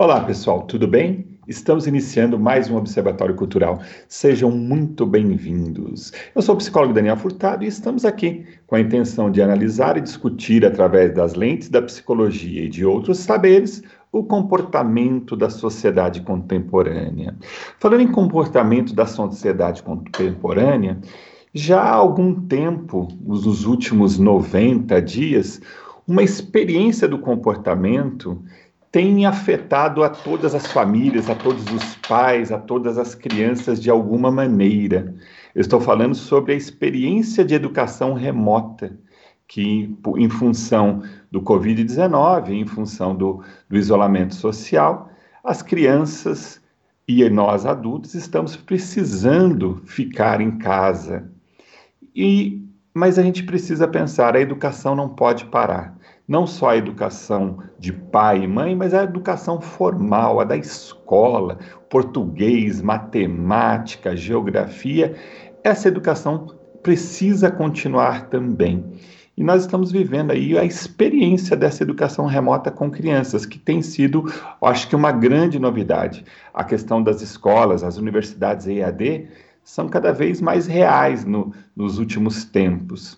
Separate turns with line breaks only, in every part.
Olá, pessoal, tudo bem? Estamos iniciando mais um Observatório Cultural. Sejam muito bem-vindos. Eu sou o psicólogo Daniel Furtado e estamos aqui com a intenção de analisar e discutir, através das lentes da psicologia e de outros saberes, o comportamento da sociedade contemporânea. Falando em comportamento da sociedade contemporânea, já há algum tempo, nos últimos 90 dias, uma experiência do comportamento tem afetado a todas as famílias, a todos os pais, a todas as crianças de alguma maneira. Eu estou falando sobre a experiência de educação remota, que, em função do Covid-19, em função do, do isolamento social, as crianças e nós adultos estamos precisando ficar em casa. E, mas a gente precisa pensar: a educação não pode parar não só a educação de pai e mãe, mas a educação formal, a da escola, português, matemática, geografia. Essa educação precisa continuar também. E nós estamos vivendo aí a experiência dessa educação remota com crianças, que tem sido, acho que, uma grande novidade. A questão das escolas, as universidades EAD, são cada vez mais reais no, nos últimos tempos.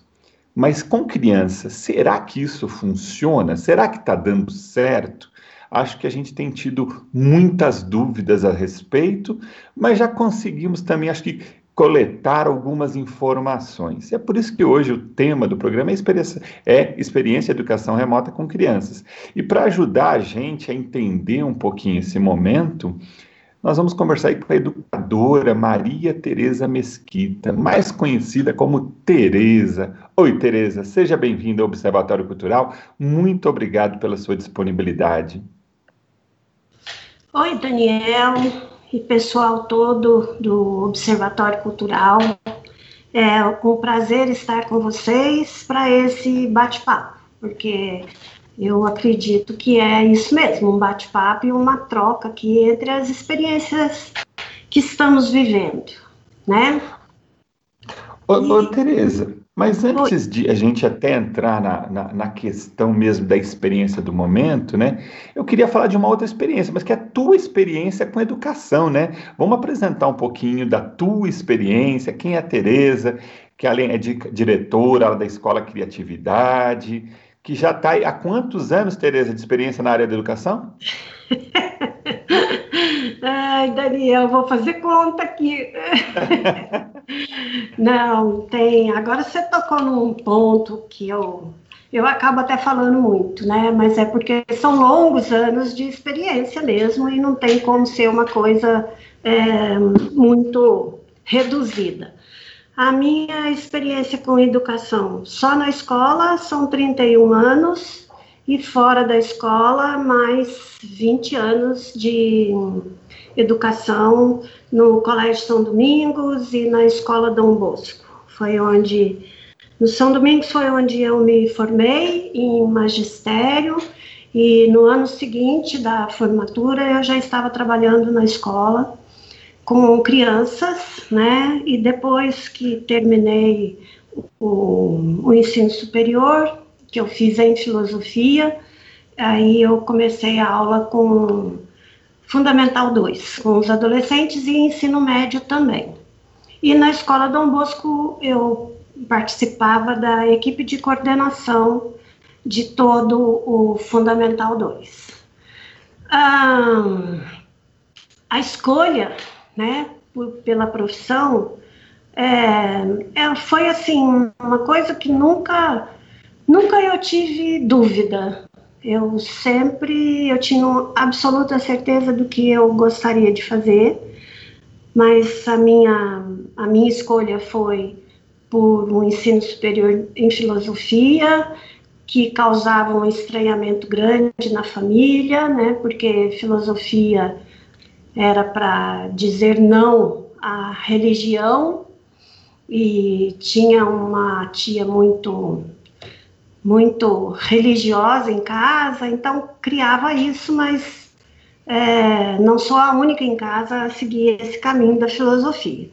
Mas com crianças, será que isso funciona? Será que está dando certo? Acho que a gente tem tido muitas dúvidas a respeito, mas já conseguimos também, acho que, coletar algumas informações. É por isso que hoje o tema do programa é experiência, é experiência educação remota com crianças. E para ajudar a gente a entender um pouquinho esse momento, nós vamos conversar aí com a educadora Maria Tereza Mesquita, mais conhecida como Tereza. Oi, Tereza, seja bem-vinda ao Observatório Cultural. Muito obrigado pela sua disponibilidade.
Oi, Daniel e pessoal todo do Observatório Cultural. É um prazer estar com vocês para esse bate-papo, porque eu acredito que é isso mesmo, um bate-papo e uma troca aqui entre as experiências que estamos vivendo, né?
Ô, e... ô Tereza, mas antes de a gente até entrar na, na, na, questão mesmo da experiência do momento, né? Eu queria falar de uma outra experiência, mas que é a tua experiência com educação, né? Vamos apresentar um pouquinho da tua experiência, quem é a Tereza, que além é de, diretora da Escola Criatividade, que já está há quantos anos, Tereza, de experiência na área da educação?
Ai, Daniel, vou fazer conta aqui. Não, tem. Agora você tocou num ponto que eu, eu acabo até falando muito, né? Mas é porque são longos anos de experiência mesmo e não tem como ser uma coisa é, muito reduzida. A minha experiência com educação só na escola são 31 anos e fora da escola mais 20 anos de educação no Colégio São Domingos e na Escola Dom Bosco. Foi onde no São Domingos foi onde eu me formei em magistério e no ano seguinte da formatura eu já estava trabalhando na escola com crianças, né? E depois que terminei o, o ensino superior, que eu fiz em filosofia, aí eu comecei a aula com Fundamental 2, com os adolescentes e ensino médio também. E na escola Dom Bosco eu participava da equipe de coordenação de todo o Fundamental 2. Ah, a escolha né, por, pela profissão, é, é, foi assim uma coisa que nunca, nunca eu tive dúvida. Eu sempre eu tinha absoluta certeza do que eu gostaria de fazer, mas a minha a minha escolha foi por um ensino superior em filosofia que causava um estranhamento grande na família, né? Porque filosofia era para dizer não à religião e tinha uma tia muito muito religiosa em casa, então criava isso, mas é, não sou a única em casa a seguir esse caminho da filosofia.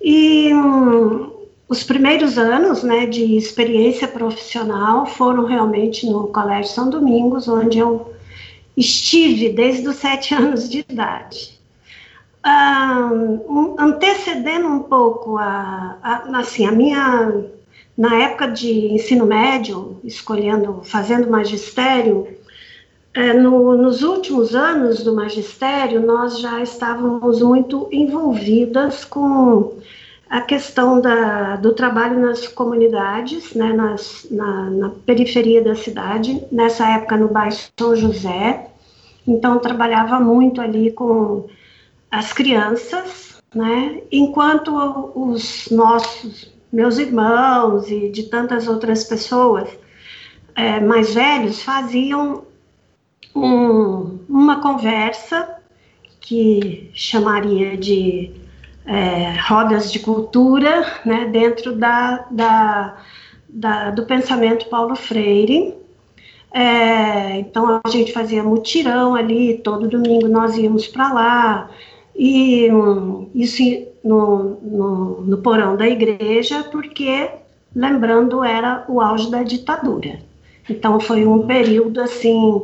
E hum, os primeiros anos né, de experiência profissional foram realmente no Colégio São Domingos, onde eu estive desde os sete anos de idade. Um, antecedendo um pouco a, a, assim, a minha na época de ensino médio, escolhendo, fazendo magistério, é, no, nos últimos anos do magistério, nós já estávamos muito envolvidas com a questão da, do trabalho nas comunidades, né, nas, na, na, periferia da cidade, nessa época no bairro São José. Então, trabalhava muito ali com as crianças, né, enquanto os nossos, meus irmãos e de tantas outras pessoas é, mais velhos faziam um, uma conversa que chamaria de é, rodas de cultura, né, dentro da, da, da, do pensamento Paulo Freire. É, então a gente fazia mutirão ali, todo domingo nós íamos para lá, e um, isso no, no, no porão da igreja, porque, lembrando, era o auge da ditadura. Então foi um período assim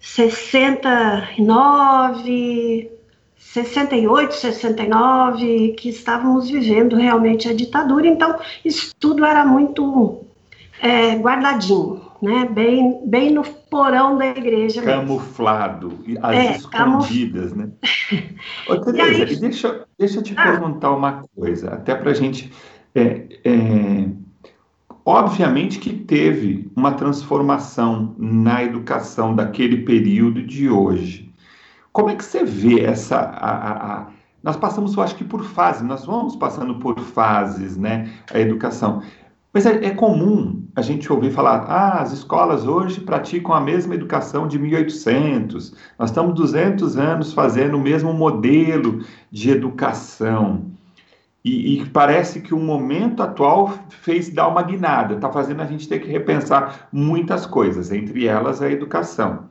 69, 68, 69, que estávamos vivendo realmente a ditadura, então isso tudo era muito é, guardadinho, né? Bem, bem no porão da igreja.
Camuflado, as é, escondidas, camuf... né? Ô, Tereza, aí... deixa, deixa eu te ah. perguntar uma coisa, até para a gente. É, é Obviamente que teve uma transformação na educação daquele período de hoje. Como é que você vê essa. A, a, a... nós passamos, eu acho que por fases, nós vamos passando por fases, né? A educação. Mas é, é, comum a gente ouvir falar, ah, as escolas hoje praticam a mesma educação de 1800, nós estamos 200 anos fazendo o mesmo modelo de educação. E, e, parece que o momento atual fez dar uma guinada, está fazendo a gente ter que repensar muitas coisas, entre elas a educação.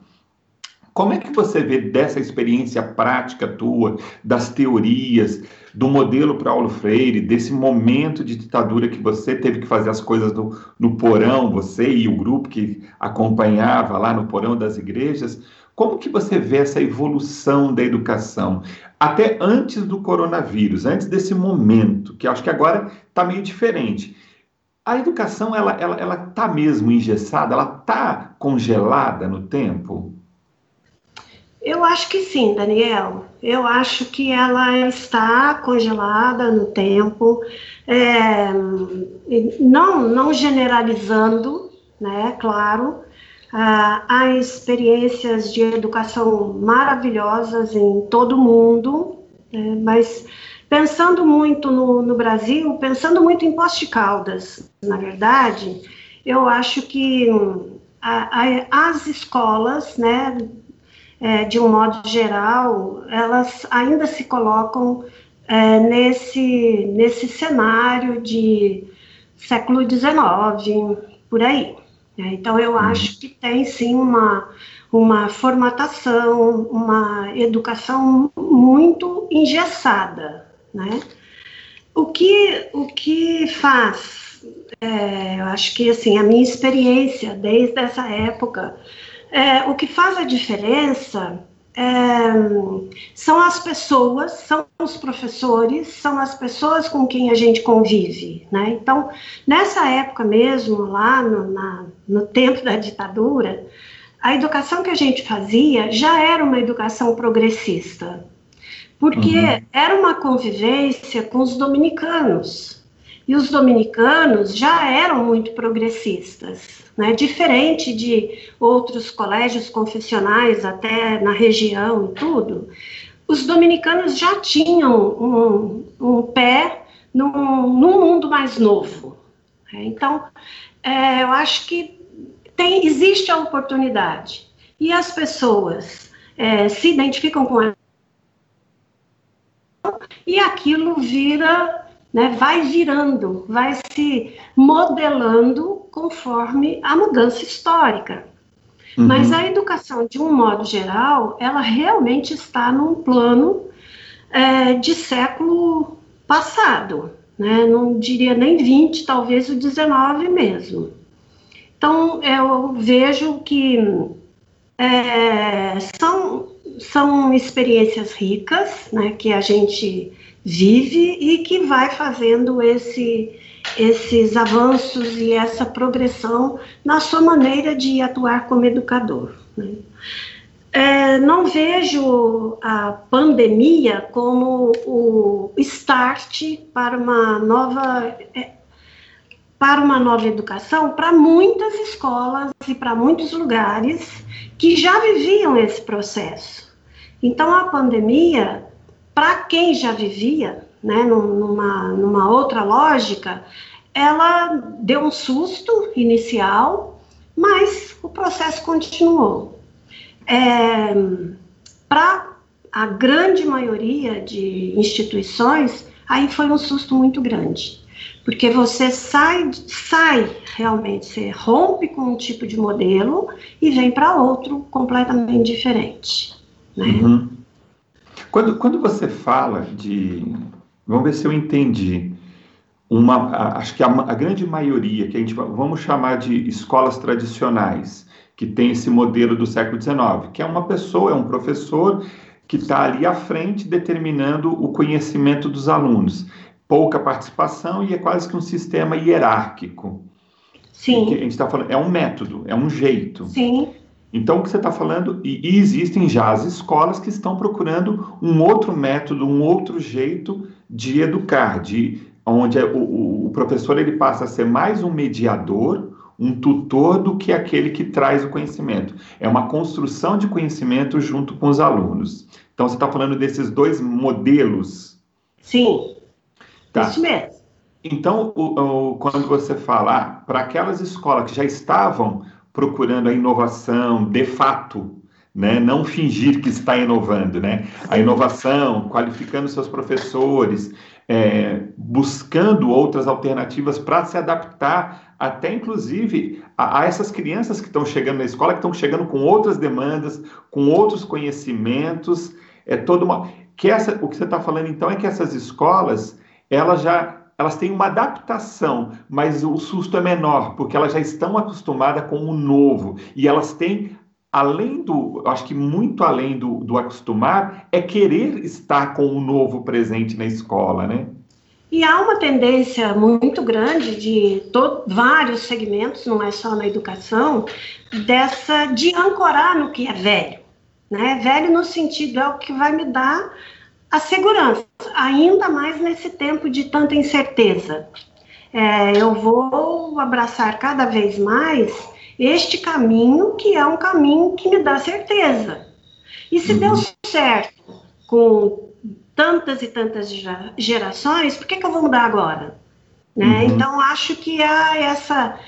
Como é que você vê dessa experiência prática tua, das teorias, do modelo Paulo Freire, desse momento de ditadura que você teve que fazer as coisas no, no porão, você e o grupo que acompanhava lá no porão das igrejas? Como que você vê essa evolução da educação? até antes do coronavírus, antes desse momento, que acho que agora está meio diferente. A educação, ela ela ela está mesmo engessada, ela está congelada no tempo?
Eu acho que sim, Daniel. Eu acho que ela está congelada no tempo, é, não, não generalizando, né? Claro, ah, há experiências de educação maravilhosas em todo o mundo, né, mas pensando muito no, no, Brasil, pensando muito em Poste Caldas, na verdade, eu acho que hum, a, a, as escolas, né, é, de um modo geral, elas ainda se colocam é, nesse, nesse cenário de século XIX, por aí. Né? Então, eu uhum. acho que tem sim uma, uma formatação, uma educação muito engessada. Né? O, que, o que faz, é, eu acho que assim, a minha experiência desde essa época, é, o que faz a diferença é, são as pessoas, são os professores, são as pessoas com quem a gente convive, né? Então, nessa época mesmo, lá no, na, no tempo da ditadura, a educação que a gente fazia já era uma educação progressista, porque uhum. era uma convivência com os dominicanos, e os dominicanos já eram muito progressistas, né? diferente de outros colégios confessionais, até na região e tudo. Os dominicanos já tinham um, um pé num, num, mundo mais novo. Né? Então, é, eu acho que tem, existe a oportunidade. E as pessoas é, se identificam com ela. E aquilo vira né, vai virando, vai se modelando conforme a mudança histórica. Uhum. Mas a educação, de um modo geral, ela realmente está num plano é, de século passado, né? não diria nem 20, talvez o 19 mesmo. Então, eu vejo que é, são, são experiências ricas, né, que a gente vive e que vai fazendo esse, esses avanços e essa progressão na sua maneira de atuar como educador. Né. É, não vejo a pandemia como o start para uma nova é, para uma nova educação para muitas escolas e para muitos lugares que já viviam esse processo. Então a pandemia, para quem já vivia, né, numa, numa outra lógica, ela deu um susto inicial, mas o processo continuou. É, Para a grande maioria de instituições, aí foi um susto muito grande, porque você sai, sai realmente, você rompe com um tipo de modelo e vem para outro completamente diferente. Né? Uhum.
Quando, quando você fala de. Vamos ver se eu entendi. Uma, acho que a, a grande maioria, que a gente vamos chamar de escolas tradicionais, que tem esse modelo do século XIX, que é uma pessoa, é um professor que está ali à frente determinando o conhecimento dos alunos. Pouca participação e é quase que um sistema hierárquico.
Sim.
Que a gente está falando, é um método, é um jeito.
Sim.
Então, o que você está falando, e, e, existem já as escolas que estão procurando um outro método, um outro jeito de educar, de onde é, o, o professor ele passa a ser mais um mediador um tutor do que aquele que traz o conhecimento. É uma construção de conhecimento junto com os alunos. Então, você está falando desses dois modelos?
Sim, tá. isso mesmo.
Então, o, o, quando você falar para aquelas escolas que já estavam procurando a inovação de fato, né? não fingir que está inovando, né? a inovação, qualificando seus professores, é, buscando outras alternativas para se adaptar até inclusive a, a essas crianças que estão chegando na escola, que estão chegando com outras demandas, com outros conhecimentos, é toda uma que essa, o que você está falando então é que essas escolas elas já elas têm uma adaptação, mas o susto é menor, porque elas já estão acostumadas com o novo e elas têm além do, acho que muito além do, do acostumar, é querer estar com o novo presente na escola, né?
E há uma tendência muito grande de vários segmentos, não é só na educação, dessa de ancorar no que é velho. Né? Velho no sentido é o que vai me dar a segurança, ainda mais nesse tempo de tanta incerteza. É, eu vou abraçar cada vez mais este caminho que é um caminho que me dá certeza. E se uhum. deu certo com tantas e tantas gerações, por que, que eu vou mudar agora? Né? Uhum. Então, acho que há essa,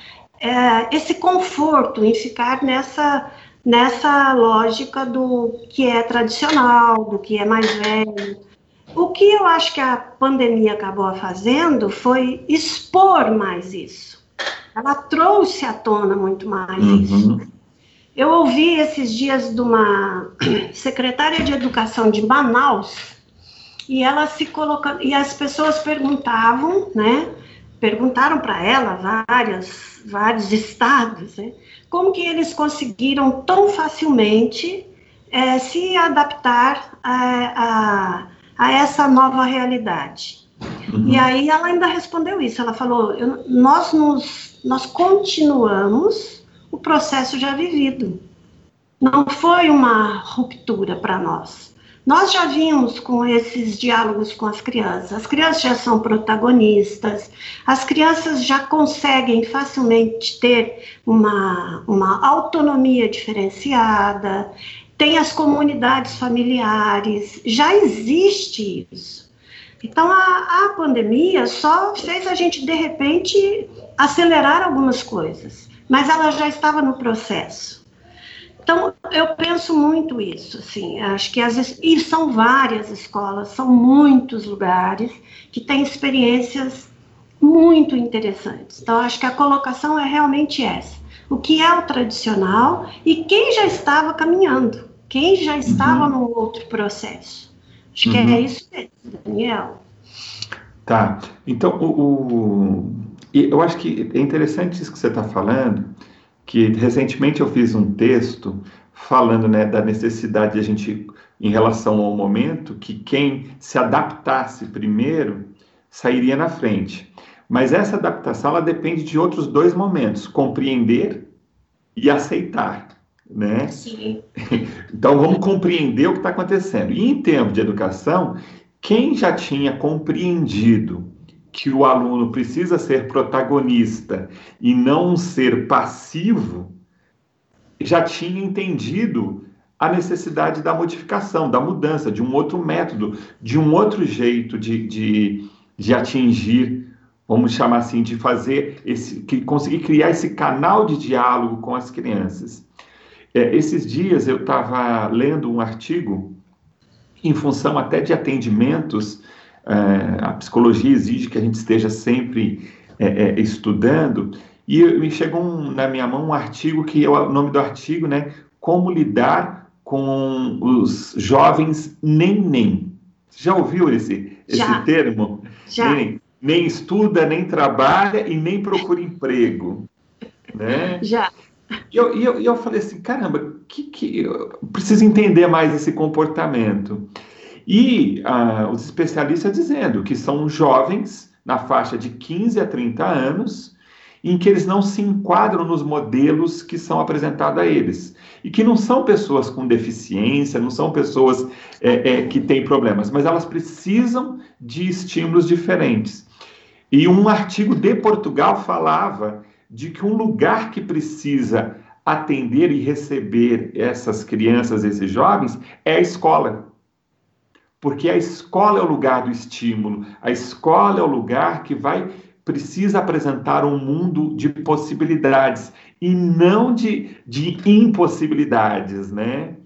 é, esse conforto em ficar nessa, nessa lógica do que é tradicional, do que é mais velho. O que eu acho que a pandemia acabou fazendo foi expor mais isso. Ela trouxe à tona muito mais uhum. isso. Eu ouvi esses dias de uma secretária de educação de Manaus, e ela se colocando, e as pessoas perguntavam, né? Perguntaram para ela várias, vários estados, né? Como que eles conseguiram tão facilmente é, se adaptar a, a, a, essa nova realidade? Uhum. E aí ela ainda respondeu isso. Ela falou: eu, nós nos, nós continuamos o processo já vivido. Não foi uma ruptura para nós nós já vimos com esses diálogos com as crianças. As crianças já são protagonistas, as crianças já conseguem facilmente ter uma, uma autonomia diferenciada, tem as comunidades familiares, já existe isso. Então, a, a pandemia só fez a gente, de repente, acelerar algumas coisas, mas ela já estava no processo. Então, eu penso muito isso, assim, acho que as, e são várias escolas, são muitos lugares que têm experiências muito interessantes. Então, acho que a colocação é realmente essa. O que é o tradicional e quem já estava caminhando, quem já estava uhum. no outro processo. Acho uhum. que é uhum. isso mesmo, Daniel.
Tá. Então, o, o, eu acho que é interessante isso que você está falando, que recentemente eu fiz um texto falando né, da necessidade de a gente, em relação ao momento, que quem se adaptasse primeiro sairia na frente. Mas essa adaptação ela depende de outros dois momentos: compreender e aceitar. Né? Sim. Então vamos compreender o que está acontecendo. E em termos de educação, quem já tinha compreendido que o aluno precisa ser protagonista e não ser passivo, já tinha entendido a necessidade da modificação, da mudança, de um outro método, de um outro jeito de, de, de atingir, vamos chamar assim, de fazer esse, que conseguir criar esse canal de diálogo com as crianças. É, esses dias eu estava lendo um artigo em função até de atendimentos, é, a psicologia exige que a gente esteja sempre é, é estudando, e me chegou um, na minha mão um artigo que é o nome do artigo, né? Como lidar com os jovens nem-nem. Já ouviu esse, Já. esse termo?
Já.
Nem, nem estuda, nem trabalha e nem procura emprego. Né?
Já.
E eu, eu, eu falei assim, caramba, que, que, eu preciso entender mais esse comportamento. E ah, os especialistas dizendo que são jovens na faixa de 15 a 30 anos em que eles não se enquadram nos modelos que são apresentados a eles. E que não são pessoas com deficiência, não são pessoas é, é, que têm problemas, mas elas precisam de estímulos diferentes. E um artigo de Portugal falava de que um lugar que precisa atender e receber essas crianças, esses jovens, é a escola. Porque a escola é o lugar do estímulo, a escola é o lugar que vai precisa apresentar um mundo de possibilidades e não de, de impossibilidades, né?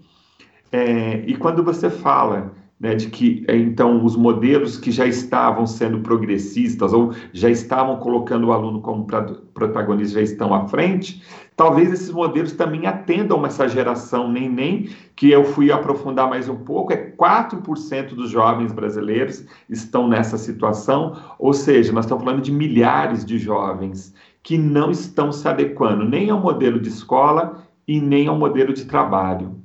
É, e quando você fala né, de que então os modelos que já estavam sendo progressistas ou já estavam colocando o aluno como protagonista já estão à frente, talvez esses modelos também atendam essa geração nem nem que eu fui aprofundar mais um pouco, é 4% dos jovens brasileiros estão nessa situação, ou seja, nós estamos falando de milhares de jovens que não estão se adequando nem ao modelo de escola e nem ao modelo de trabalho.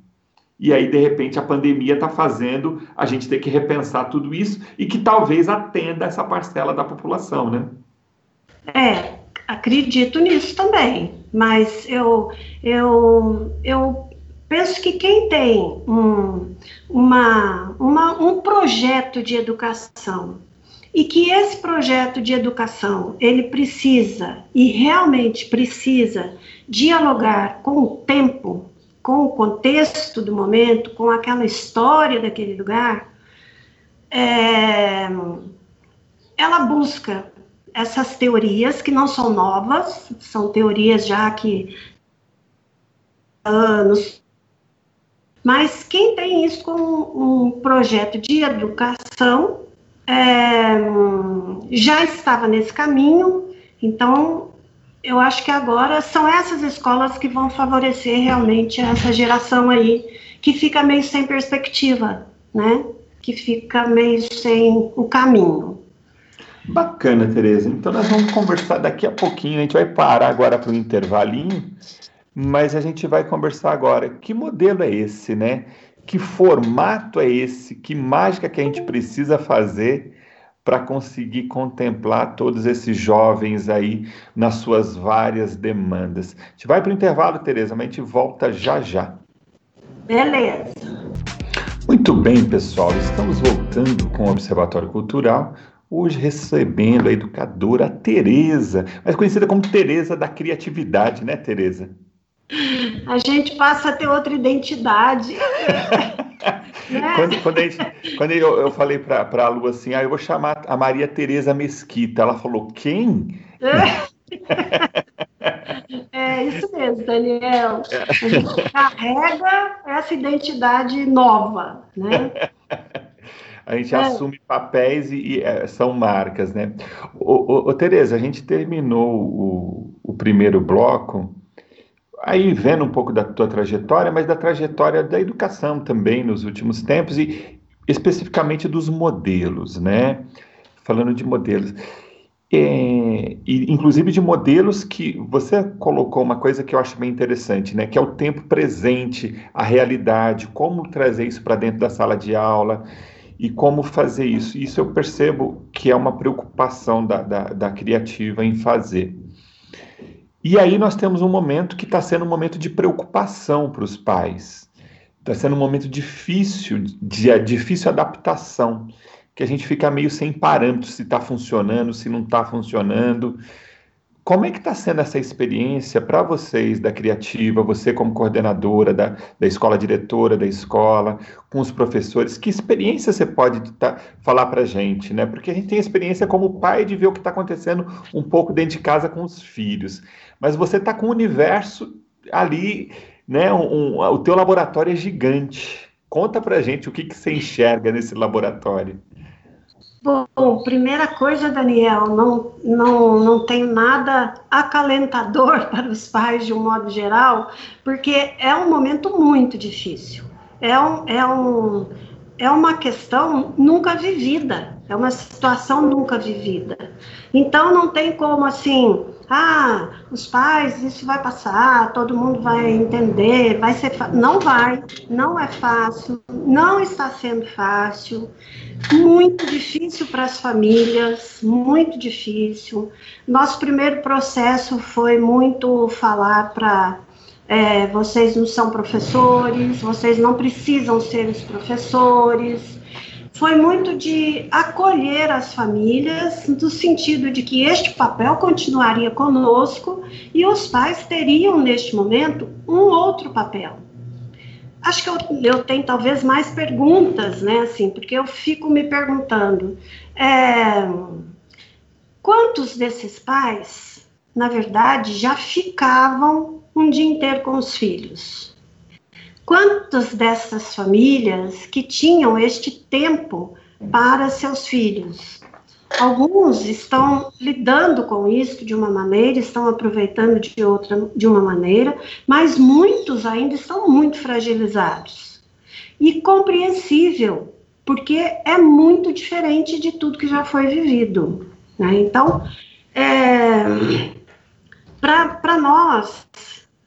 E aí, de repente, a pandemia está fazendo a gente ter que repensar tudo isso e que talvez atenda essa parcela da população, né?
É, acredito nisso também. Mas eu, eu, eu penso que quem tem um, uma, uma, um projeto de educação e que esse projeto de educação ele precisa e realmente precisa dialogar com o tempo com o contexto do momento, com aquela história daquele lugar, é, ela busca essas teorias que não são novas, são teorias já que anos, mas quem tem isso como um projeto de educação é, já estava nesse caminho, então eu acho que agora são essas escolas que vão favorecer realmente essa geração aí que fica meio sem perspectiva, né? Que fica meio sem o caminho.
Bacana, Tereza. Então nós vamos conversar daqui a pouquinho. A gente vai parar agora para o intervalinho, mas a gente vai conversar agora. Que modelo é esse, né? Que formato é esse? Que mágica que a gente precisa fazer para conseguir contemplar todos esses jovens aí nas suas várias demandas. A gente vai para o intervalo, Tereza, mas a gente volta já já.
Beleza.
Muito bem, pessoal, estamos voltando com o Observatório Cultural, hoje recebendo a educadora Tereza, mais conhecida como Tereza da Criatividade, né, Tereza?
A gente passa a ter outra identidade.
Né? Quando, quando, gente, quando eu, eu, falei para a Lu assim, ah, eu vou chamar a Maria Tereza Mesquita, ela falou, quem?
É isso mesmo, Daniel. A gente carrega essa identidade nova, né?
A gente é. assume papéis e, e é, são marcas, né? Ô, ô, ô, Tereza, a gente terminou o, o primeiro bloco aí vendo um pouco da tua trajetória, mas da trajetória da educação também nos últimos tempos e especificamente dos modelos, né? Falando de modelos. é, e, inclusive de modelos que você colocou uma coisa que eu acho bem interessante, né? Que é o tempo presente, a realidade, como trazer isso para dentro da sala de aula e como fazer isso. Isso eu percebo que é uma preocupação da, da, da criativa em fazer. E aí nós temos um momento que está sendo um momento de preocupação para os pais. Está sendo um momento difícil, de, de difícil adaptação que a gente fica meio sem parâmetros se está funcionando, se não está funcionando. Como é que está sendo essa experiência para vocês da Criativa, você como coordenadora da, da escola, diretora da escola, com os professores? Que experiência você pode tá, falar para a gente, né? Porque a gente tem experiência como pai de ver o que está acontecendo um pouco dentro de casa com os filhos, mas você está com o universo ali, né? Um, um, o teu laboratório é gigante. Conta para gente o que, que você enxerga nesse laboratório.
Bom, primeira coisa, Daniel, não, não, não tenho nada acalentador para os pais de um modo geral, porque é um momento muito difícil. É, um, é, um, é uma questão nunca vivida, é uma situação nunca vivida. Então, não tem como assim ah, os pais, isso vai passar, todo mundo vai entender, vai ser não vai, não é fácil, não está sendo fácil, muito difícil para as famílias, muito difícil. Nosso primeiro processo foi muito falar para é, vocês não são professores, vocês não precisam ser os professores foi muito de acolher as famílias, no sentido de que este papel continuaria conosco e os pais teriam, neste momento, um outro papel. Acho que eu, eu tenho talvez mais perguntas, né, assim, porque eu fico me perguntando, é, quantos desses pais, na verdade, já ficavam um dia inteiro com os filhos? Quantas dessas famílias que tinham este tempo para seus filhos? Alguns estão lidando com isso de uma maneira, estão aproveitando de outra de uma maneira, mas muitos ainda estão muito fragilizados. E compreensível, porque é muito diferente de tudo que já foi vivido. Né? Então, é, para nós,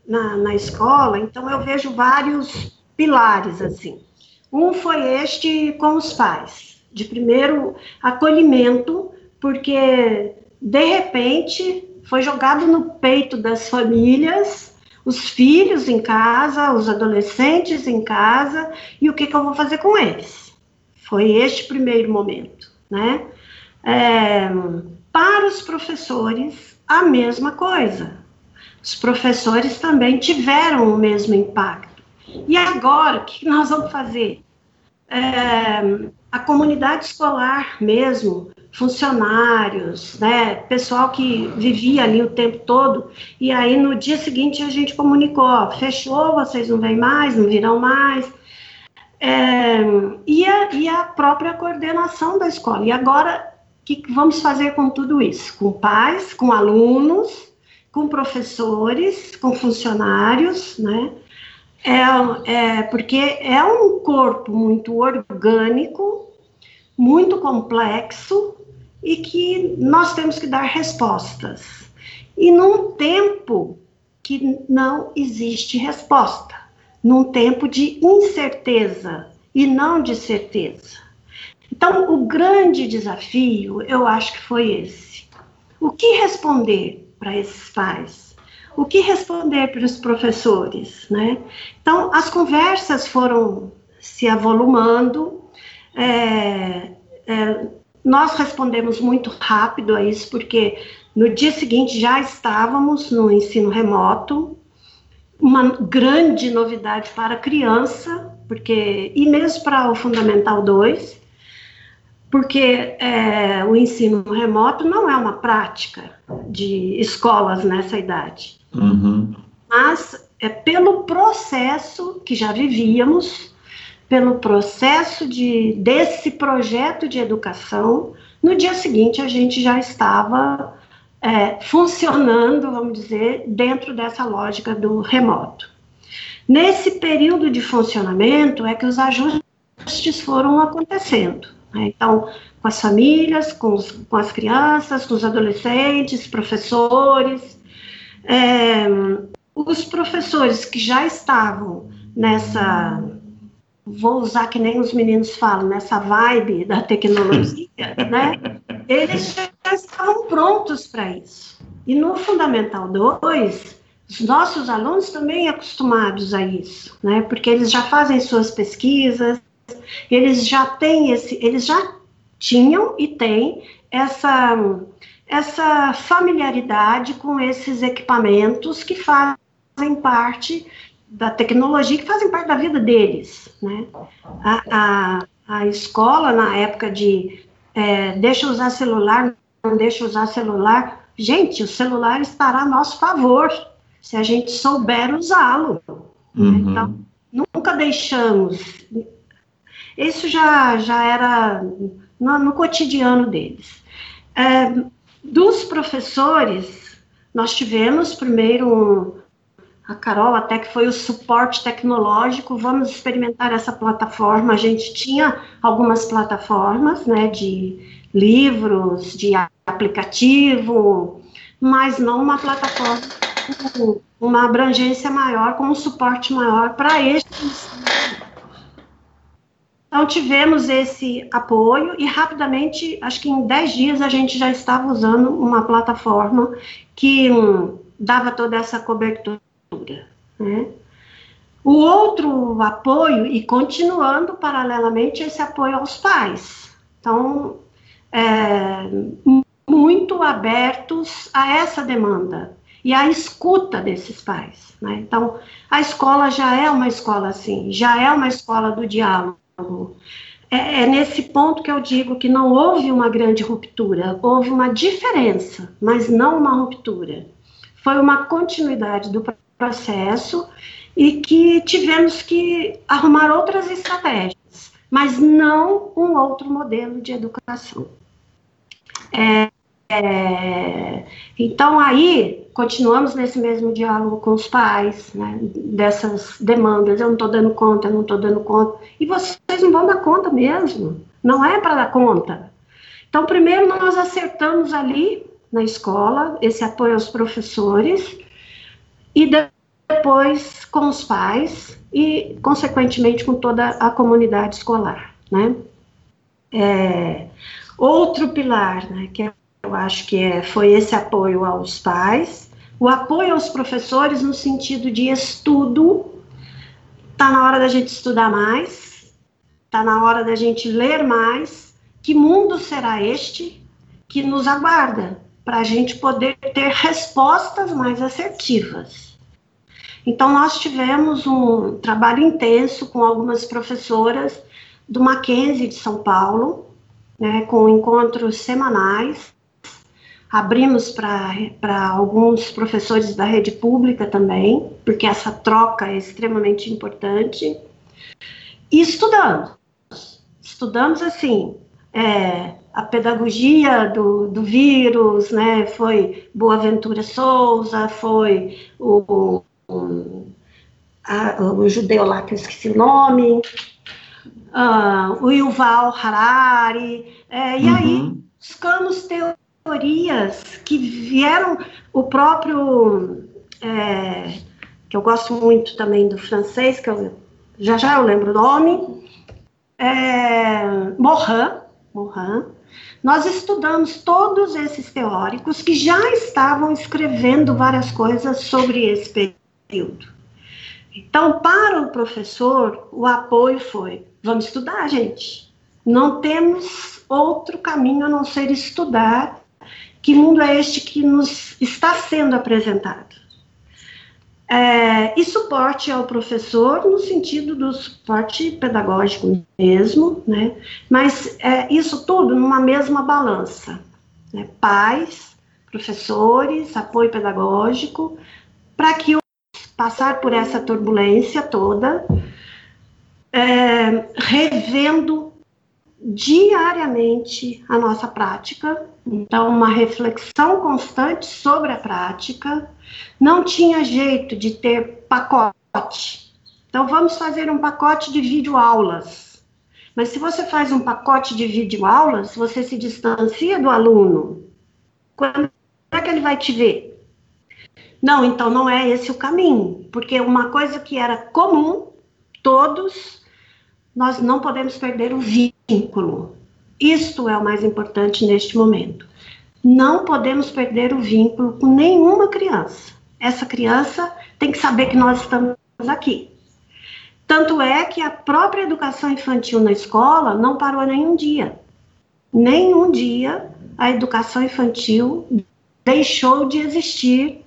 na, na escola, então eu vejo vários pilares assim. Um foi este com os pais, de primeiro acolhimento, porque de repente foi jogado no peito das famílias os filhos em casa, os adolescentes em casa, e o que, que eu vou fazer com eles? Foi este primeiro momento, né? É, para os professores, a mesma coisa. Os professores também tiveram o mesmo impacto. E agora, o que nós vamos fazer? É, a comunidade escolar mesmo, funcionários, né, pessoal que vivia ali o tempo todo, e aí no dia seguinte a gente comunicou, ó, fechou, vocês não vêm mais, não virão mais, é, e, a, e a própria coordenação da escola. E agora, o que vamos fazer com tudo isso? Com pais, com alunos, com professores, com funcionários, né? É, é, porque é um corpo muito orgânico, muito complexo e que nós temos que dar respostas. E num tempo que não existe resposta, num tempo de incerteza e não de certeza. Então, o grande desafio, eu acho que foi esse. O que responder? Para esses pais? O que responder para os professores, né? Então, as conversas foram se avolumando, é, é, nós respondemos muito rápido a isso, porque no dia seguinte já estávamos no ensino remoto, uma grande novidade para a criança, porque e mesmo para o Fundamental 2, porque é, o ensino remoto não é uma prática de escolas nessa idade. Uhum. Mas é pelo processo que já vivíamos, pelo processo de, desse projeto de educação, no dia seguinte a gente já estava é, funcionando, vamos dizer, dentro dessa lógica do remoto. Nesse período de funcionamento é que os ajustes foram acontecendo. Né? Então, com as famílias, com, os, com as crianças, com os adolescentes, professores. É, os professores que já estavam nessa, vou usar que nem os meninos falam, nessa vibe da tecnologia, né? Eles já estavam prontos para isso. E no Fundamental 2, os nossos alunos também acostumados a isso, né? Porque eles já fazem suas pesquisas, eles já têm esse, eles já tinham e têm essa essa familiaridade com esses equipamentos que fazem parte da tecnologia, que fazem parte da vida deles, né? A, a, a escola, na época de é, deixa usar celular, não deixa usar celular, gente, o celular estará a nosso favor, se a gente souber usá-lo. Uhum. Então, nunca deixamos. Isso já, já era no, no cotidiano deles. É, dos professores, nós tivemos primeiro a Carol até que foi o suporte tecnológico, vamos experimentar essa plataforma. A gente tinha algumas plataformas, né, de livros, de aplicativo, mas não uma plataforma com uma abrangência maior, com um suporte maior para este Então, tivemos esse apoio e rapidamente, acho que em 10 dias, a gente já estava usando uma plataforma que hum, dava toda essa cobertura. Né? O outro apoio, e continuando paralelamente, esse apoio aos pais. Então, é, muito abertos a essa demanda e a escuta desses pais. Né? Então, a escola já é uma escola assim, já é uma escola do diálogo. É, é, nesse ponto que eu digo que não houve uma grande ruptura, houve uma diferença, mas não uma ruptura. Foi uma continuidade do processo e que tivemos que arrumar outras estratégias, mas não um outro modelo de educação. É, é, então, aí, continuamos nesse mesmo diálogo com os pais, né, dessas demandas. Eu não estou dando conta, eu não estou dando conta. E vocês não vão dar conta mesmo. Não é para dar conta. Então, primeiro, nós acertamos ali na escola esse apoio aos professores e depois com os pais e, consequentemente, com toda a comunidade escolar, né? É, outro pilar, né, que eu acho que é, foi esse apoio aos pais, o apoio aos professores no sentido de estudo, tá na hora da gente estudar mais, tá na hora da gente ler mais, que mundo será este que nos aguarda, para a gente poder ter respostas mais assertivas. Então, nós tivemos um trabalho intenso com algumas professoras do Mackenzie de São Paulo, né, com encontros semanais. Abrimos para alguns professores da rede pública também, porque essa troca é extremamente importante. E estudando. Estudamos assim, é, a pedagogia do, do vírus, né, foi Boaventura Souza, foi o, o, a, o judeu lá que eu esqueci o nome, uh, o Yuval Harari, é, e uhum. aí buscamos teorias que vieram, o próprio, é, que eu gosto muito também do francês, que eu, já já eu lembro o nome, é, Morin, Morin, nós estudamos todos esses teóricos que já estavam escrevendo várias coisas sobre esse período. Então, para o professor, o apoio foi: vamos estudar, gente. Não temos outro caminho a não ser estudar. Que mundo é este que nos está sendo apresentado? É, e suporte ao professor no sentido do suporte pedagógico mesmo, né? Mas é, isso tudo numa mesma balança. Né? Pais, professores, apoio pedagógico, para que passar por essa turbulência toda, é, revendo diariamente a nossa prática, então uma reflexão constante sobre a prática, não tinha jeito de ter pacote. Então vamos fazer um pacote de videoaulas. Mas se você faz um pacote de videoaulas, você se distancia do aluno. Quando é que ele vai te ver? Não, então não é esse o caminho, porque uma coisa que era comum, todos, nós não podemos perder o vínculo. Isto é o mais importante neste momento. Não podemos perder o vínculo com nenhuma criança. Essa criança tem que saber que nós estamos aqui. Tanto é que a própria educação infantil na escola não parou nenhum dia. Nenhum dia a educação infantil deixou de existir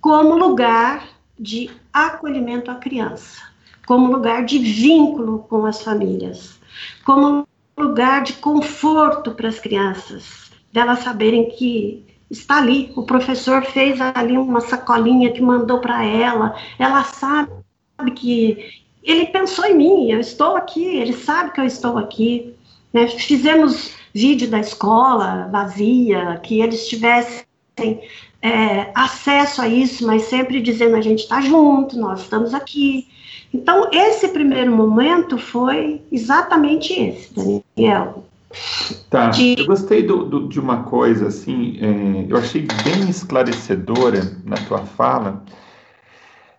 como lugar de acolhimento à criança, como lugar de vínculo com as famílias, como lugar de conforto para as crianças, delas saberem que está ali, o professor fez ali uma sacolinha que mandou para ela, ela sabe que ele pensou em mim, eu estou aqui, ele sabe que eu estou aqui. Né? Fizemos vídeo da escola vazia, que eles tivessem é, acesso a isso, mas sempre dizendo a gente está junto, nós estamos aqui. Então, esse primeiro momento foi exatamente esse, Daniel.
Tá, de... eu gostei do, do, de uma coisa, assim, é, eu achei bem esclarecedora na tua fala,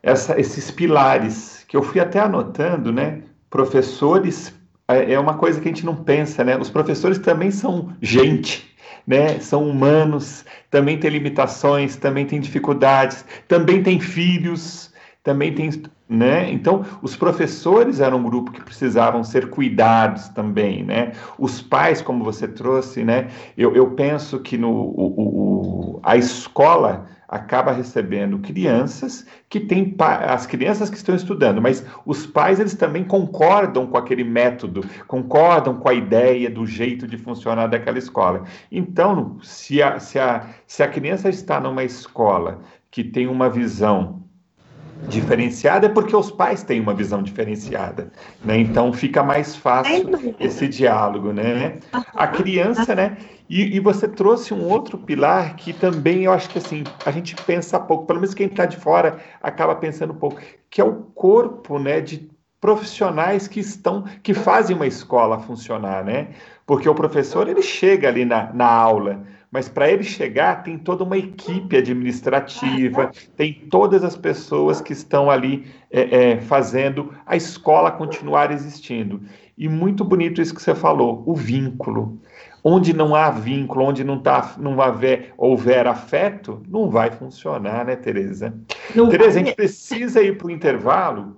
essa, esses pilares, que eu fui até anotando, né, professores, é, é uma coisa que a gente não pensa, né, os professores também são gente, né? São humanos, também têm limitações, também têm dificuldades, também têm filhos, também tem, né? Então, os professores eram um grupo que precisavam ser cuidados também, né? Os pais, como você trouxe, né? Eu, eu penso que no, o, o, a escola acaba recebendo crianças que têm as crianças que estão estudando, mas os pais eles também concordam com aquele método, concordam com a ideia do jeito de funcionar daquela escola. Então, se a, se a, se a criança está numa escola que tem uma visão diferenciada é porque os pais têm uma visão diferenciada, né? Então fica mais fácil esse diálogo, né? A criança, né? E, e, você trouxe um outro pilar que também eu acho que assim a gente pensa pouco, pelo menos quem está de fora acaba pensando pouco, que é o corpo, né? De profissionais que estão, que fazem uma escola funcionar, né? Porque o professor ele chega ali na, na aula mas para ele chegar tem toda uma equipe administrativa, tem todas as pessoas que estão ali é, é, fazendo a escola continuar existindo. E muito bonito isso que você falou, o vínculo. Onde não há vínculo, onde não, tá, não haver, houver afeto, não vai funcionar, né, Tereza? Não Tereza, vai. a gente precisa ir para o intervalo,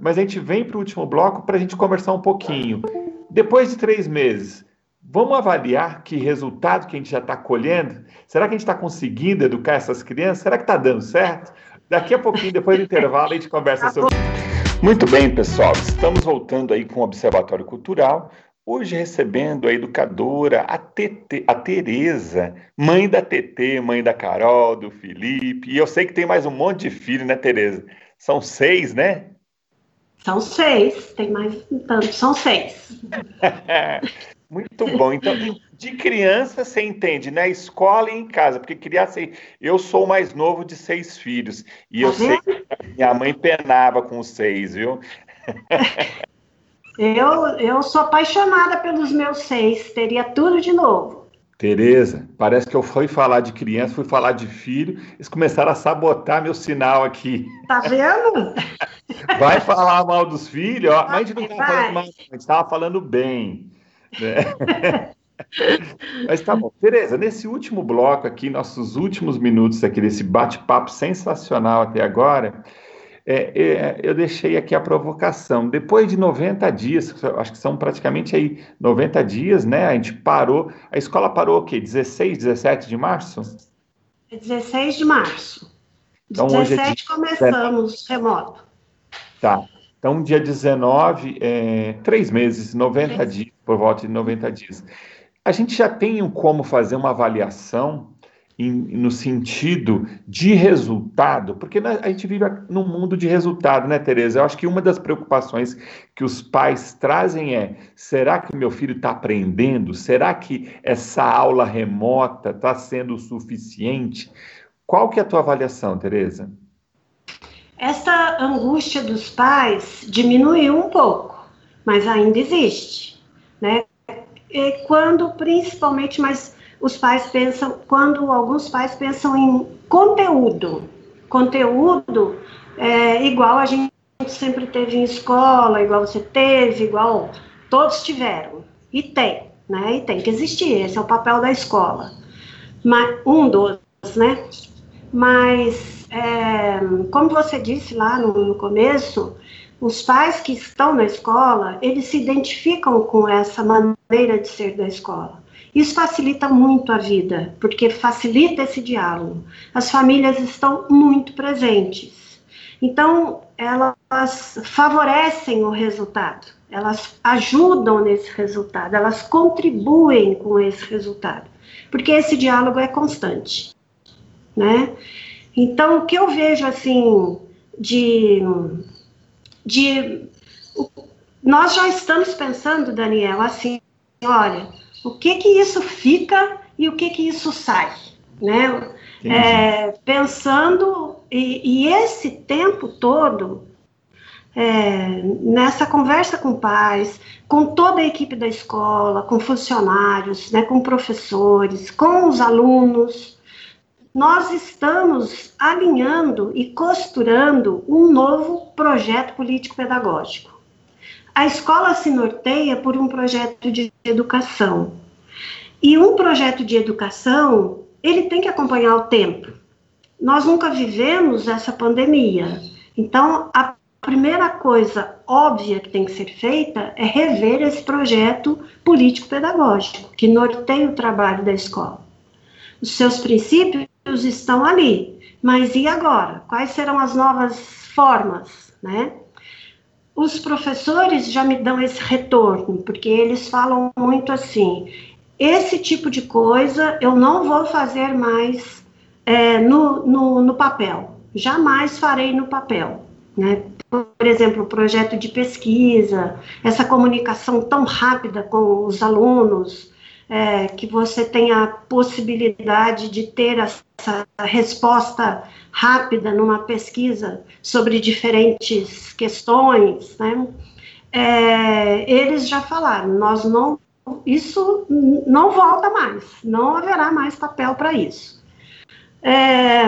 mas a gente vem para o último bloco para a gente conversar um pouquinho. Depois de três meses, Vamos avaliar que resultado que a gente já está colhendo? Será que a gente está conseguindo educar essas crianças? Será que está dando certo? Daqui a pouquinho, depois do intervalo, a gente conversa sobre isso. Muito bem, pessoal. Estamos voltando aí com o Observatório Cultural. Hoje recebendo a educadora, a, TT, a Tereza, mãe da TT, mãe da Carol, do Felipe. E eu sei que tem mais um monte de filho, né, Tereza? São seis, né?
São seis, tem mais tanto, são seis.
Muito bom. Então, de criança você entende, na né? escola e em casa, porque criança, eu sou o mais novo de seis filhos e eu uhum. sei que minha mãe penava com os seis, viu?
Eu, eu sou apaixonada pelos meus seis, teria tudo de novo.
Tereza, parece que eu fui falar de criança, fui falar de filho, eles começaram a sabotar meu sinal aqui.
Tá vendo?
Vai falar mal dos filhos, ó. Mas a gente não estava falando mal, a gente estava falando bem. Né? Mas tá bom. Tereza, nesse último bloco aqui, nossos últimos minutos aqui desse bate-papo sensacional até agora, é, é, eu deixei aqui a provocação. Depois de 90 dias, acho que são praticamente aí 90 dias, né? A gente parou. A escola parou o quê? 16, 17 de março?
16 de março. Então, 17 hoje é começamos remoto.
Tá. Então, dia 19, é, três meses, 90 três. dias, por volta de 90 dias. A gente já tem como fazer uma avaliação em, no sentido de resultado, porque a gente vive num mundo de resultado, né, Tereza? Eu acho que uma das preocupações que os pais trazem é: será que meu filho está aprendendo? Será que essa aula remota está sendo suficiente? Qual que é a tua avaliação, Tereza?
Essa angústia dos pais diminuiu um pouco, mas ainda existe. né? E quando, principalmente, mas os pais pensam, quando alguns pais pensam em conteúdo, conteúdo é, igual a gente sempre teve em escola, igual você teve, igual todos tiveram, e tem, né? E tem que existir, esse é o papel da escola. Mas, um dos, né? Mas, é, como você disse lá no, no começo, os pais que estão na escola, eles se identificam com essa maneira de ser da escola. Isso facilita muito a vida, porque facilita esse diálogo. As famílias estão muito presentes. Então, elas favorecem o resultado, elas ajudam nesse resultado, elas contribuem com esse resultado, porque esse diálogo é constante, né? Então, o que eu vejo assim de de nós já estamos pensando, Daniel, assim, olha, o que que isso fica e o que que isso sai, né? É, pensando e, e, esse tempo todo é, nessa conversa com pais, com toda a equipe da escola, com funcionários, né, com professores, com os alunos, nós estamos alinhando e costurando um novo projeto político-pedagógico. A escola se norteia por um projeto de educação. E um projeto de educação, ele tem que acompanhar o tempo. Nós nunca vivemos essa pandemia. Então, a primeira coisa óbvia que tem que ser feita é rever esse projeto político-pedagógico, que norteia o trabalho da escola. Os seus princípios estão ali. Mas e agora? Quais serão as novas formas, né? Os professores já me dão esse retorno, porque eles falam muito assim: esse tipo de coisa eu não vou fazer mais é, no, no, no papel, jamais farei no papel. Né? Por exemplo, o projeto de pesquisa, essa comunicação tão rápida com os alunos, é, que você tenha a possibilidade de ter essa resposta rápida numa pesquisa sobre diferentes questões, né? É, eles já falaram, nós não, isso não volta mais, não haverá mais papel para isso. É,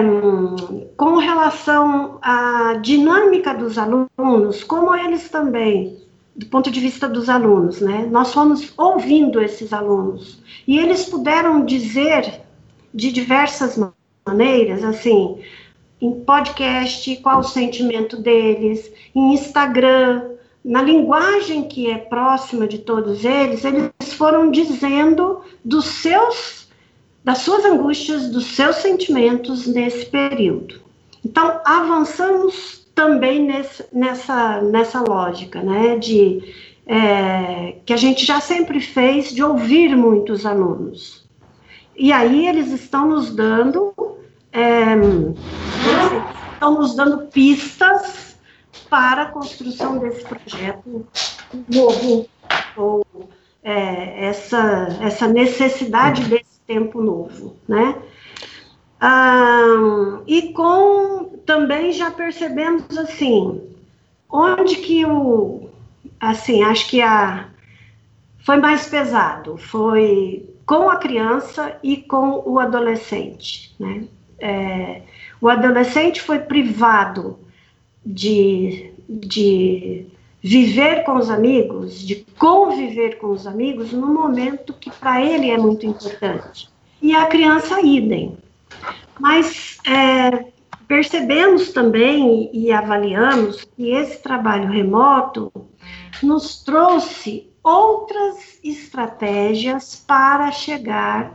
com relação à dinâmica dos alunos, como eles também do ponto de vista dos alunos, né? Nós fomos ouvindo esses alunos e eles puderam dizer de diversas maneiras, assim, em podcast, qual o sentimento deles, em Instagram, na linguagem que é próxima de todos eles, eles foram dizendo dos seus das suas angústias, dos seus sentimentos nesse período. Então, avançamos também nesse, nessa, nessa lógica, né, de é, que a gente já sempre fez de ouvir muitos alunos. E aí eles estão nos dando, é, estão nos dando pistas para a construção desse projeto novo, ou é, essa, essa necessidade desse tempo novo, né? Ah, e com também já percebemos assim, onde que o assim, acho que a foi mais pesado, foi com a criança e com o adolescente, né? É, o adolescente foi privado de, de viver com os amigos, de conviver com os amigos no momento que para ele é muito importante. E a criança idem. Mas é, percebemos também e avaliamos que esse trabalho remoto nos trouxe outras estratégias para chegar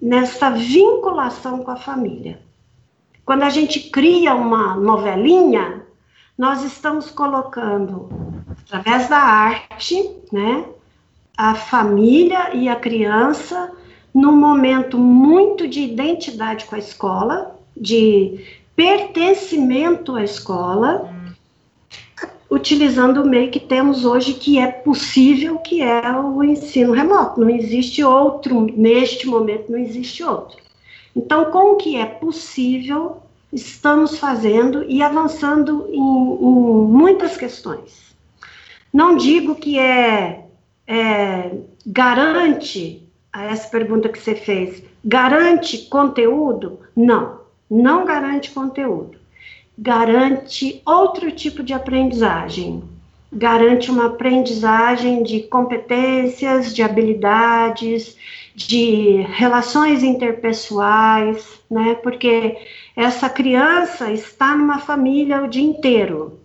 nessa vinculação com a família. Quando a gente cria uma novelinha, nós estamos colocando, através da arte, né, a família e a criança num momento muito de identidade com a escola, de pertencimento à escola, utilizando o meio que temos hoje, que é possível, que é o ensino remoto. Não existe outro, neste momento não existe outro. Então, com o que é possível, estamos fazendo e avançando em, em muitas questões. Não digo que é, é garante, a essa pergunta que você fez, garante conteúdo? Não, não garante conteúdo. Garante outro tipo de aprendizagem. Garante uma aprendizagem de competências, de habilidades, de relações interpessoais, né? Porque essa criança está numa família o dia inteiro.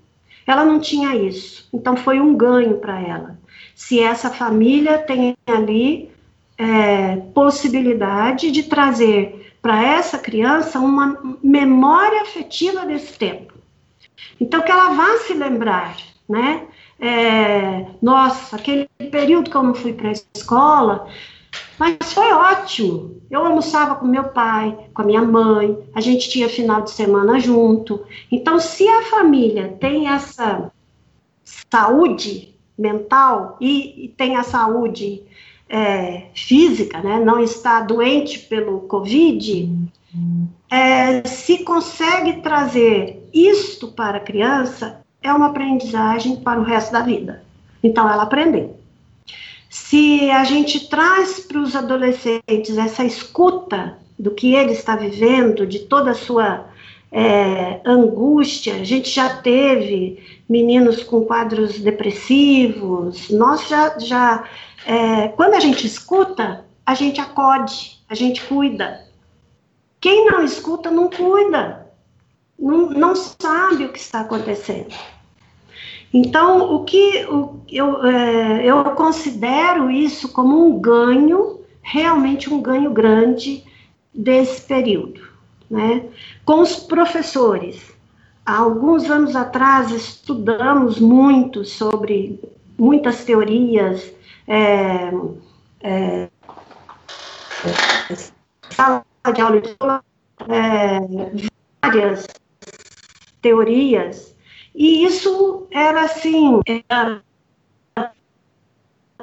Ela não tinha isso, então foi um ganho para ela. Se essa família tem ali é, possibilidade de trazer para essa criança uma memória afetiva desse tempo. Então, que ela vá se lembrar, né? É, nossa, aquele período que eu não fui para a escola, mas foi ótimo. Eu almoçava com meu pai, com a minha mãe, a gente tinha final de semana junto. Então, se a família tem essa saúde mental e, e tem a saúde é, física, né, não está doente pelo Covid, é, se consegue trazer isto para a criança, é uma aprendizagem para o resto da vida. Então, ela aprendeu. Se a gente traz para os adolescentes essa escuta do que ele está vivendo, de toda a sua é, angústia, a gente já teve meninos com quadros depressivos, nós já, já é, quando a gente escuta, a gente acode, a gente cuida. Quem não escuta não cuida, não, não sabe o que está acontecendo. Então, o que o, eu, é, eu considero isso como um ganho, realmente um ganho grande desse período. Né? Com os professores, há alguns anos atrás estudamos muito sobre muitas teorias, é, é, sala de aula, é, várias teorias e isso era assim, era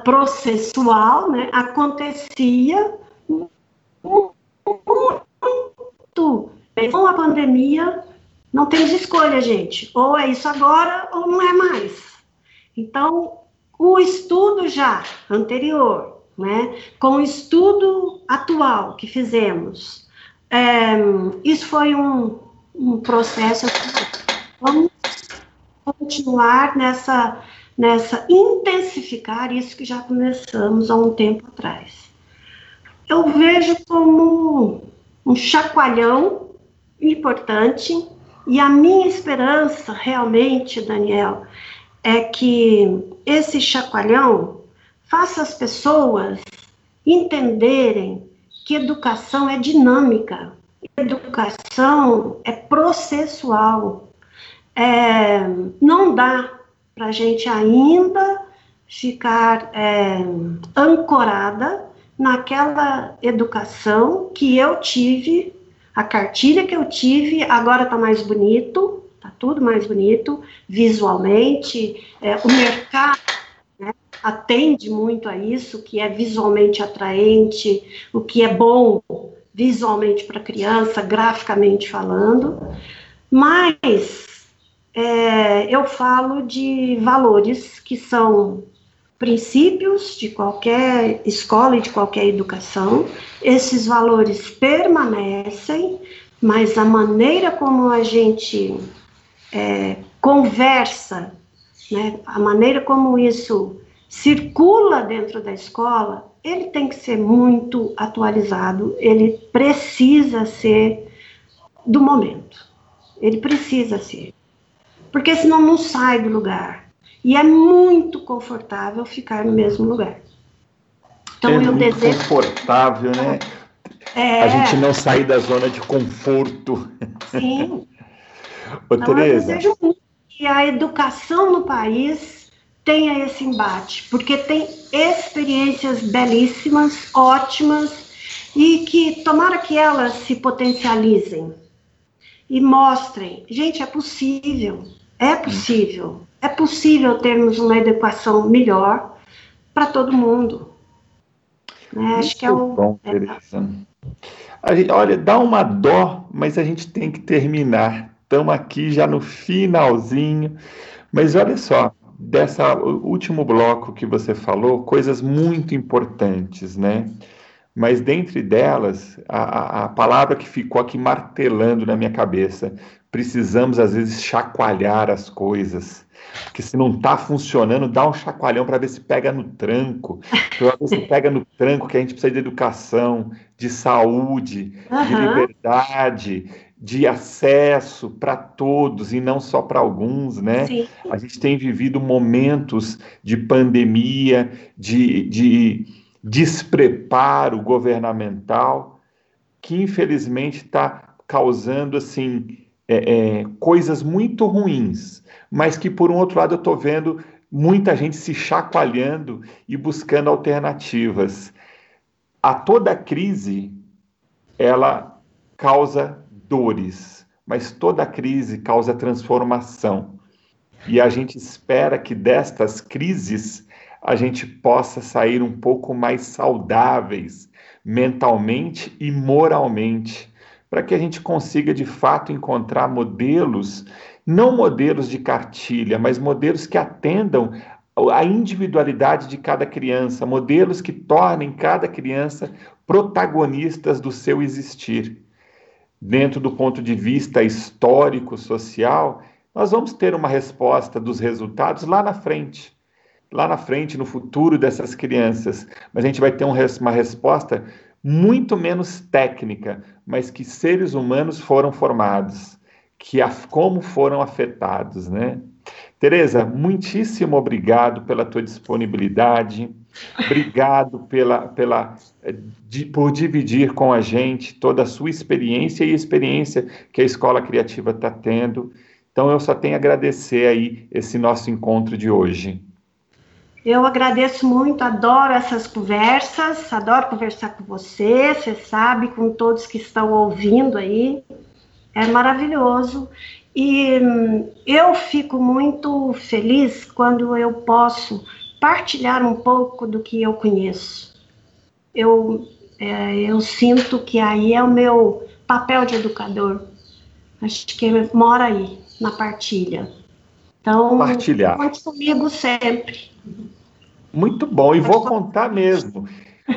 processual, né? acontecia muito. Com a pandemia, não temos escolha, gente. Ou é isso agora ou não é mais. Então, o estudo já anterior, né, com o estudo atual que fizemos, é, isso foi um, um processo. Vamos continuar nessa, nessa intensificar isso que já começamos há um tempo atrás. Eu vejo como um chacoalhão importante e a minha esperança realmente, Daniel, é que esse chacoalhão faça as pessoas entenderem que educação é dinâmica, educação é processual, é, não dá para a gente ainda ficar é, ancorada naquela educação que eu tive, a cartilha que eu tive, agora está mais bonito, tudo mais bonito, visualmente, é, o mercado né, atende muito a isso, que é visualmente atraente, o que é bom visualmente para a criança, graficamente falando, mas é, eu falo de valores que são princípios de qualquer escola e de qualquer educação. Esses valores permanecem, mas a maneira como a gente é, conversa, né, a maneira como isso circula dentro da escola, ele tem que ser muito atualizado, ele precisa ser do momento. Ele precisa ser porque senão não sai do lugar. E é muito confortável ficar no mesmo lugar.
Então é eu muito desejo. confortável, né? É... A gente não sair da zona de conforto.
Sim. Ô, então, Tereza. Eu desejo muito que a educação no país tenha esse embate, porque tem experiências belíssimas, ótimas, e que tomara que elas se potencializem e mostrem, gente, é possível. É possível. É possível termos uma educação melhor para todo mundo.
Né? Acho que é o. Bom, é. Teresa. A gente, olha, dá uma dó, mas a gente tem que terminar. Estamos aqui já no finalzinho. Mas olha só, dessa último bloco que você falou coisas muito importantes, né? Mas dentre delas, a, a palavra que ficou aqui martelando na minha cabeça, precisamos às vezes chacoalhar as coisas. Porque se não está funcionando, dá um chacoalhão para ver se pega no tranco. Para ver se pega no tranco que a gente precisa de educação, de saúde, uhum. de liberdade, de acesso para todos e não só para alguns, né? Sim. A gente tem vivido momentos de pandemia, de, de despreparo governamental, que infelizmente está causando assim é, é, coisas muito ruins, mas que por um outro lado eu estou vendo muita gente se chacoalhando e buscando alternativas. A toda crise ela causa dores, mas toda crise causa transformação. E a gente espera que destas crises a gente possa sair um pouco mais saudáveis mentalmente e moralmente, para que a gente consiga de fato encontrar modelos, não modelos de cartilha, mas modelos que atendam a individualidade de cada criança, modelos que tornem cada criança protagonistas do seu existir. Dentro do ponto de vista histórico, social, nós vamos ter uma resposta dos resultados lá na frente lá na frente, no futuro dessas crianças. Mas a gente vai ter um, uma resposta muito menos técnica, mas que seres humanos foram formados, que a, como foram afetados, né? Tereza, muitíssimo obrigado pela tua disponibilidade, obrigado pela, pela, de, por dividir com a gente toda a sua experiência e a experiência que a Escola Criativa está tendo. Então, eu só tenho a agradecer aí esse nosso encontro de hoje.
Eu agradeço muito, adoro essas conversas, adoro conversar com você, você sabe, com todos que estão ouvindo aí. É maravilhoso. E hum, eu fico muito feliz quando eu posso partilhar um pouco do que eu conheço. Eu, é, eu sinto que aí é o meu papel de educador. Acho que mora aí, na partilha. Então,
Partilhar.
conte comigo sempre.
Muito bom, e vou contar mesmo.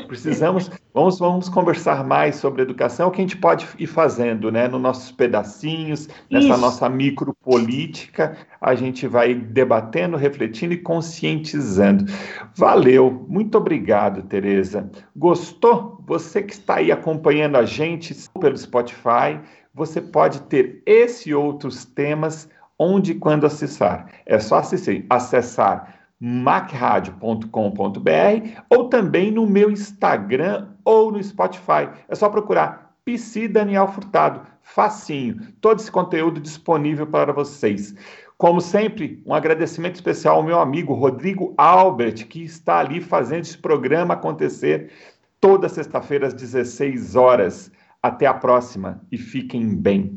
Precisamos, vamos, vamos conversar mais sobre educação, o que a gente pode ir fazendo, né? Nos nossos pedacinhos, nessa Isso. nossa micropolítica, a gente vai debatendo, refletindo e conscientizando. Valeu, muito obrigado, Tereza. Gostou? Você que está aí acompanhando a gente pelo Spotify, você pode ter esse e outros temas onde e quando acessar. É só acessar, acessar macradio.com.br ou também no meu Instagram ou no Spotify. É só procurar PC Daniel Furtado. Facinho. Todo esse conteúdo disponível para vocês. Como sempre, um agradecimento especial ao meu amigo Rodrigo Albert, que está ali fazendo esse programa acontecer toda sexta-feira às 16 horas. Até a próxima e fiquem bem.